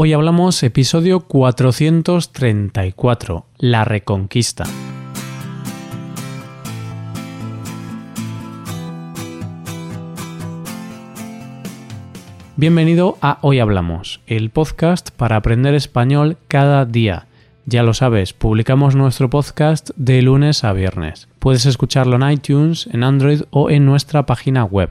Hoy hablamos episodio 434, La Reconquista. Bienvenido a Hoy Hablamos, el podcast para aprender español cada día. Ya lo sabes, publicamos nuestro podcast de lunes a viernes. Puedes escucharlo en iTunes, en Android o en nuestra página web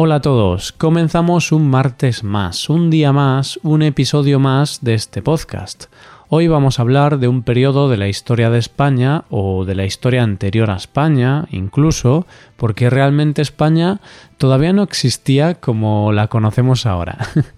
Hola a todos, comenzamos un martes más, un día más, un episodio más de este podcast. Hoy vamos a hablar de un periodo de la historia de España o de la historia anterior a España, incluso, porque realmente España todavía no existía como la conocemos ahora.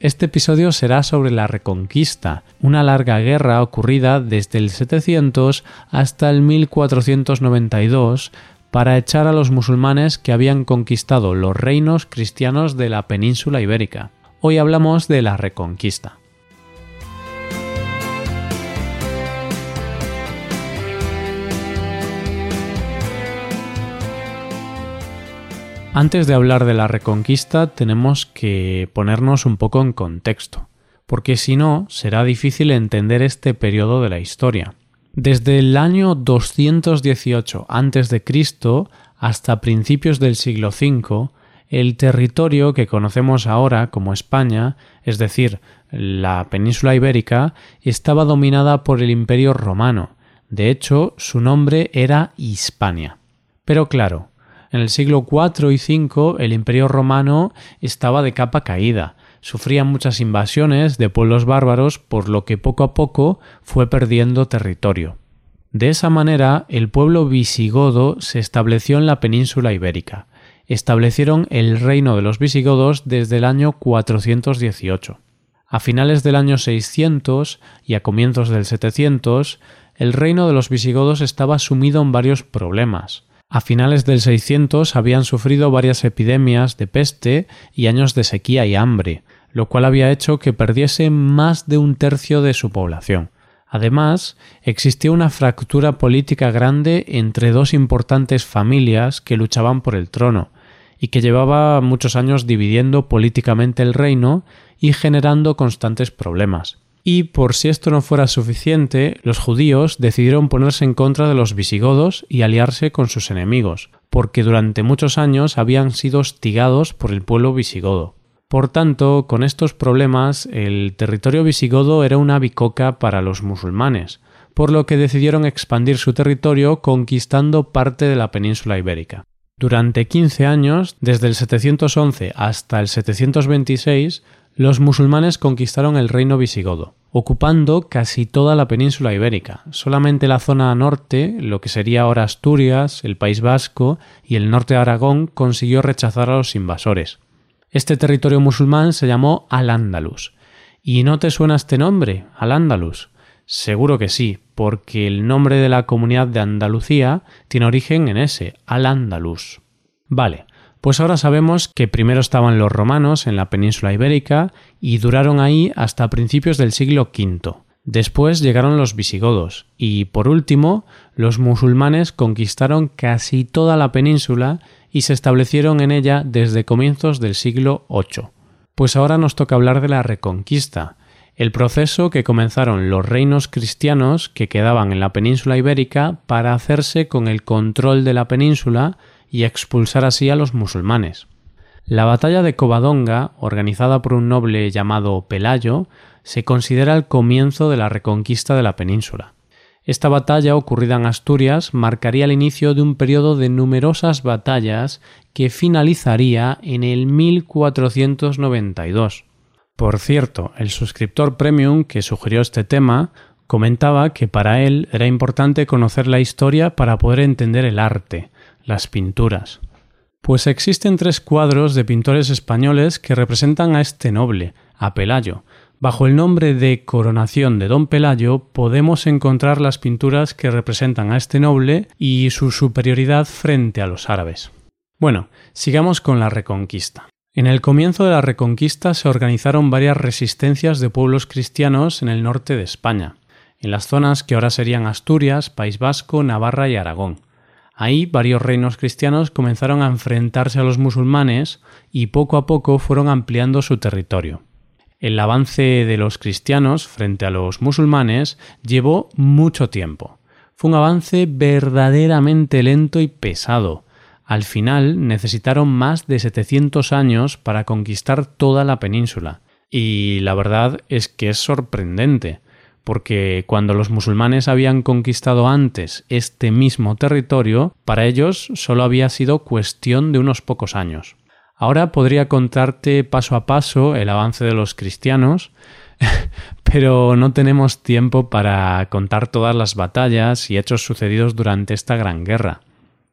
Este episodio será sobre la Reconquista, una larga guerra ocurrida desde el 700 hasta el 1492 para echar a los musulmanes que habían conquistado los reinos cristianos de la península ibérica. Hoy hablamos de la Reconquista. Antes de hablar de la Reconquista tenemos que ponernos un poco en contexto, porque si no será difícil entender este periodo de la historia. Desde el año 218 a.C. hasta principios del siglo V, el territorio que conocemos ahora como España, es decir, la península ibérica, estaba dominada por el Imperio romano. De hecho, su nombre era Hispania. Pero claro, en el siglo IV y V el imperio romano estaba de capa caída, sufría muchas invasiones de pueblos bárbaros por lo que poco a poco fue perdiendo territorio. De esa manera el pueblo visigodo se estableció en la península ibérica. Establecieron el reino de los visigodos desde el año 418. A finales del año 600 y a comienzos del 700, el reino de los visigodos estaba sumido en varios problemas. A finales del 600 habían sufrido varias epidemias de peste y años de sequía y hambre, lo cual había hecho que perdiese más de un tercio de su población. Además, existía una fractura política grande entre dos importantes familias que luchaban por el trono, y que llevaba muchos años dividiendo políticamente el reino y generando constantes problemas. Y por si esto no fuera suficiente, los judíos decidieron ponerse en contra de los visigodos y aliarse con sus enemigos, porque durante muchos años habían sido hostigados por el pueblo visigodo. Por tanto, con estos problemas, el territorio visigodo era una bicoca para los musulmanes, por lo que decidieron expandir su territorio conquistando parte de la península ibérica. Durante 15 años, desde el 711 hasta el 726, los musulmanes conquistaron el reino visigodo, ocupando casi toda la península ibérica. Solamente la zona norte, lo que sería ahora Asturias, el País Vasco y el norte de Aragón, consiguió rechazar a los invasores. Este territorio musulmán se llamó Al-Ándalus. ¿Y no te suena este nombre, Al-Ándalus? Seguro que sí, porque el nombre de la comunidad de Andalucía tiene origen en ese, Al-Ándalus. Vale, pues ahora sabemos que primero estaban los romanos en la península ibérica y duraron ahí hasta principios del siglo V. Después llegaron los visigodos y, por último, los musulmanes conquistaron casi toda la península y se establecieron en ella desde comienzos del siglo VIII. Pues ahora nos toca hablar de la Reconquista, el proceso que comenzaron los reinos cristianos que quedaban en la península ibérica para hacerse con el control de la península y expulsar así a los musulmanes. La batalla de Covadonga, organizada por un noble llamado Pelayo, se considera el comienzo de la reconquista de la península. Esta batalla, ocurrida en Asturias, marcaría el inicio de un periodo de numerosas batallas que finalizaría en el 1492. Por cierto, el suscriptor premium que sugirió este tema comentaba que para él era importante conocer la historia para poder entender el arte, las pinturas. Pues existen tres cuadros de pintores españoles que representan a este noble, a Pelayo. Bajo el nombre de Coronación de Don Pelayo podemos encontrar las pinturas que representan a este noble y su superioridad frente a los árabes. Bueno, sigamos con la Reconquista. En el comienzo de la Reconquista se organizaron varias resistencias de pueblos cristianos en el norte de España, en las zonas que ahora serían Asturias, País Vasco, Navarra y Aragón. Ahí varios reinos cristianos comenzaron a enfrentarse a los musulmanes y poco a poco fueron ampliando su territorio. El avance de los cristianos frente a los musulmanes llevó mucho tiempo. Fue un avance verdaderamente lento y pesado. Al final necesitaron más de 700 años para conquistar toda la península. Y la verdad es que es sorprendente, porque cuando los musulmanes habían conquistado antes este mismo territorio, para ellos solo había sido cuestión de unos pocos años. Ahora podría contarte paso a paso el avance de los cristianos, pero no tenemos tiempo para contar todas las batallas y hechos sucedidos durante esta gran guerra.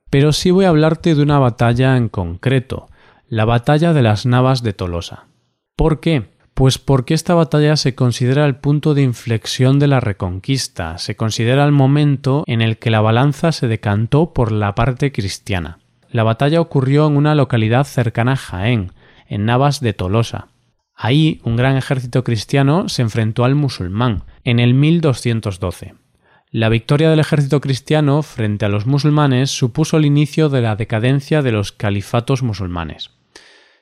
Pero sí voy a hablarte de una batalla en concreto, la batalla de las Navas de Tolosa. ¿Por qué? Pues porque esta batalla se considera el punto de inflexión de la reconquista, se considera el momento en el que la balanza se decantó por la parte cristiana. La batalla ocurrió en una localidad cercana a Jaén, en Navas de Tolosa. Ahí un gran ejército cristiano se enfrentó al musulmán, en el 1212. La victoria del ejército cristiano frente a los musulmanes supuso el inicio de la decadencia de los califatos musulmanes.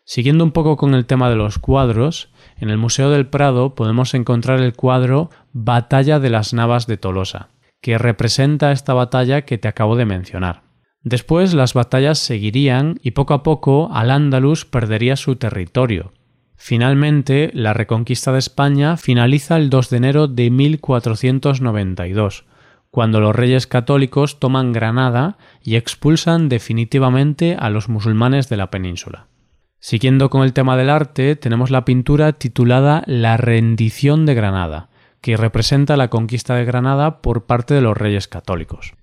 Siguiendo un poco con el tema de los cuadros, en el Museo del Prado podemos encontrar el cuadro Batalla de las Navas de Tolosa, que representa esta batalla que te acabo de mencionar. Después las batallas seguirían y poco a poco Al-Ándalus perdería su territorio. Finalmente, la reconquista de España finaliza el 2 de enero de 1492, cuando los reyes católicos toman Granada y expulsan definitivamente a los musulmanes de la península. Siguiendo con el tema del arte, tenemos la pintura titulada La rendición de Granada, que representa la conquista de Granada por parte de los reyes católicos.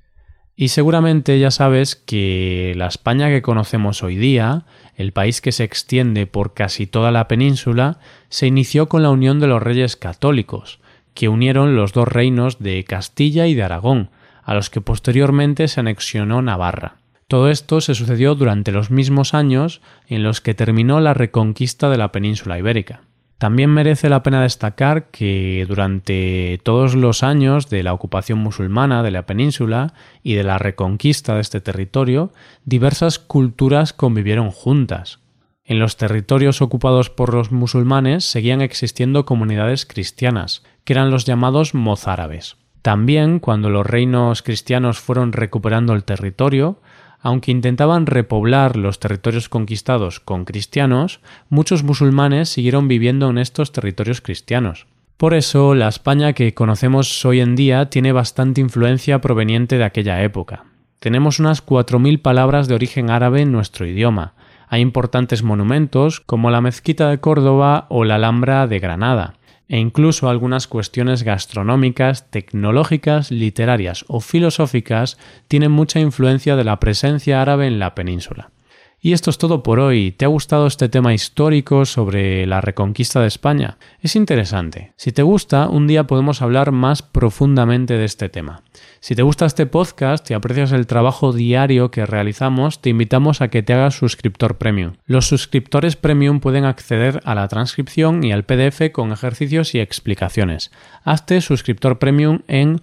Y seguramente ya sabes que la España que conocemos hoy día, el país que se extiende por casi toda la península, se inició con la unión de los reyes católicos, que unieron los dos reinos de Castilla y de Aragón, a los que posteriormente se anexionó Navarra. Todo esto se sucedió durante los mismos años en los que terminó la reconquista de la península ibérica. También merece la pena destacar que durante todos los años de la ocupación musulmana de la península y de la reconquista de este territorio, diversas culturas convivieron juntas. En los territorios ocupados por los musulmanes seguían existiendo comunidades cristianas, que eran los llamados mozárabes. También, cuando los reinos cristianos fueron recuperando el territorio, aunque intentaban repoblar los territorios conquistados con cristianos, muchos musulmanes siguieron viviendo en estos territorios cristianos. Por eso, la España que conocemos hoy en día tiene bastante influencia proveniente de aquella época. Tenemos unas 4.000 palabras de origen árabe en nuestro idioma. Hay importantes monumentos como la Mezquita de Córdoba o la Alhambra de Granada e incluso algunas cuestiones gastronómicas, tecnológicas, literarias o filosóficas tienen mucha influencia de la presencia árabe en la península. Y esto es todo por hoy. ¿Te ha gustado este tema histórico sobre la reconquista de España? Es interesante. Si te gusta, un día podemos hablar más profundamente de este tema. Si te gusta este podcast y aprecias el trabajo diario que realizamos, te invitamos a que te hagas suscriptor premium. Los suscriptores premium pueden acceder a la transcripción y al PDF con ejercicios y explicaciones. Hazte suscriptor premium en